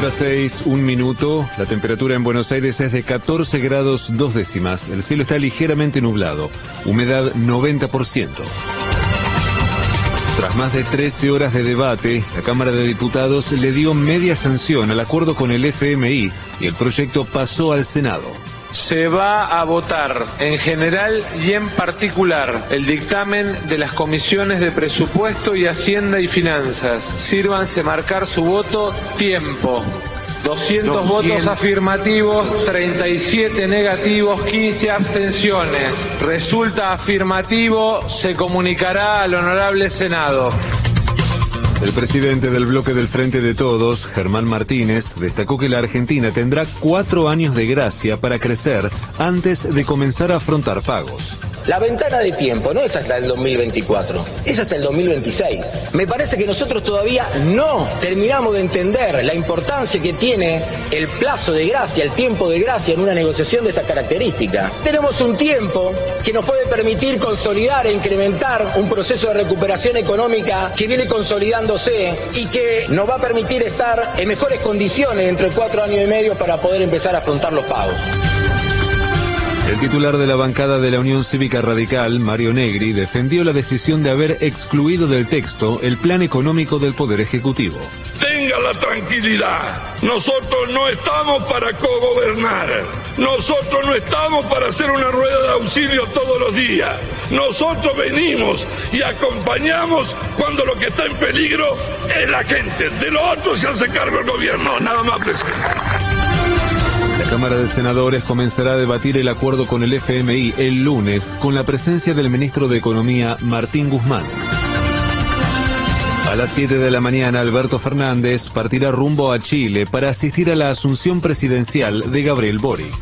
hora 6, un minuto. La temperatura en Buenos Aires es de 14 grados dos décimas. El cielo está ligeramente nublado. Humedad 90%. Tras más de 13 horas de debate, la Cámara de Diputados le dio media sanción al acuerdo con el FMI y el proyecto pasó al Senado. Se va a votar en general y en particular el dictamen de las comisiones de presupuesto y Hacienda y Finanzas. Sírvanse marcar su voto tiempo. 200 votos afirmativos, 37 negativos, 15 abstenciones. Resulta afirmativo, se comunicará al honorable Senado. El presidente del bloque del Frente de Todos, Germán Martínez, destacó que la Argentina tendrá cuatro años de gracia para crecer antes de comenzar a afrontar pagos. La ventana de tiempo no es hasta el 2024, es hasta el 2026. Me parece que nosotros todavía no terminamos de entender la importancia que tiene el plazo de gracia, el tiempo de gracia en una negociación de esta característica. Tenemos un tiempo que nos puede permitir consolidar e incrementar un proceso de recuperación económica que viene consolidándose y que nos va a permitir estar en mejores condiciones dentro de cuatro años y medio para poder empezar a afrontar los pagos. El titular de la bancada de la Unión Cívica Radical, Mario Negri, defendió la decisión de haber excluido del texto el plan económico del Poder Ejecutivo. Tenga la tranquilidad, nosotros no estamos para cogobernar, nosotros no estamos para hacer una rueda de auxilio todos los días, nosotros venimos y acompañamos cuando lo que está en peligro es la gente, de lo otro se hace cargo el gobierno, nada más presidente. La Cámara de Senadores comenzará a debatir el acuerdo con el FMI el lunes con la presencia del ministro de Economía Martín Guzmán. A las 7 de la mañana, Alberto Fernández partirá rumbo a Chile para asistir a la asunción presidencial de Gabriel Boric.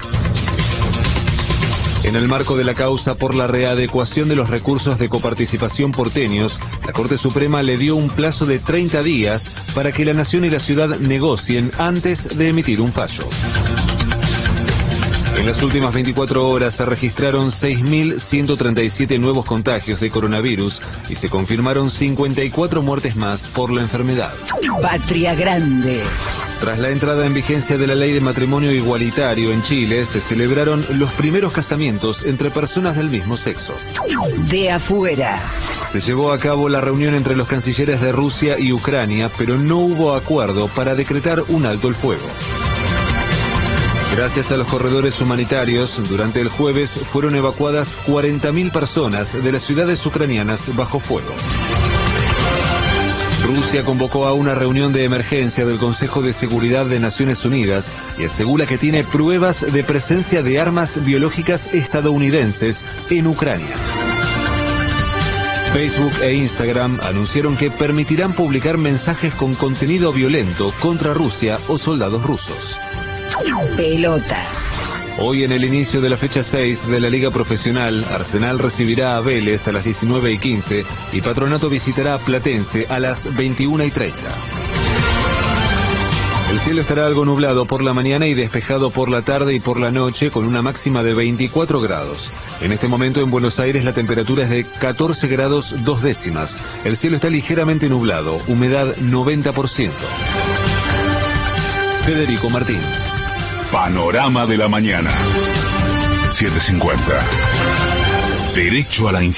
En el marco de la causa por la readecuación de los recursos de coparticipación porteños, la Corte Suprema le dio un plazo de 30 días para que la Nación y la ciudad negocien antes de emitir un fallo. En las últimas 24 horas se registraron 6.137 nuevos contagios de coronavirus y se confirmaron 54 muertes más por la enfermedad. Patria Grande. Tras la entrada en vigencia de la ley de matrimonio igualitario en Chile, se celebraron los primeros casamientos entre personas del mismo sexo. De afuera. Se llevó a cabo la reunión entre los cancilleres de Rusia y Ucrania, pero no hubo acuerdo para decretar un alto el fuego. Gracias a los corredores humanitarios, durante el jueves fueron evacuadas 40.000 personas de las ciudades ucranianas bajo fuego. Rusia convocó a una reunión de emergencia del Consejo de Seguridad de Naciones Unidas y asegura que tiene pruebas de presencia de armas biológicas estadounidenses en Ucrania. Facebook e Instagram anunciaron que permitirán publicar mensajes con contenido violento contra Rusia o soldados rusos. Pelota. Hoy en el inicio de la fecha 6 de la Liga Profesional, Arsenal recibirá a Vélez a las 19 y 15 y Patronato visitará a Platense a las 21 y 30. El cielo estará algo nublado por la mañana y despejado por la tarde y por la noche con una máxima de 24 grados. En este momento en Buenos Aires la temperatura es de 14 grados dos décimas. El cielo está ligeramente nublado, humedad 90%. Federico Martín. Panorama de la mañana. 750. Derecho a la información.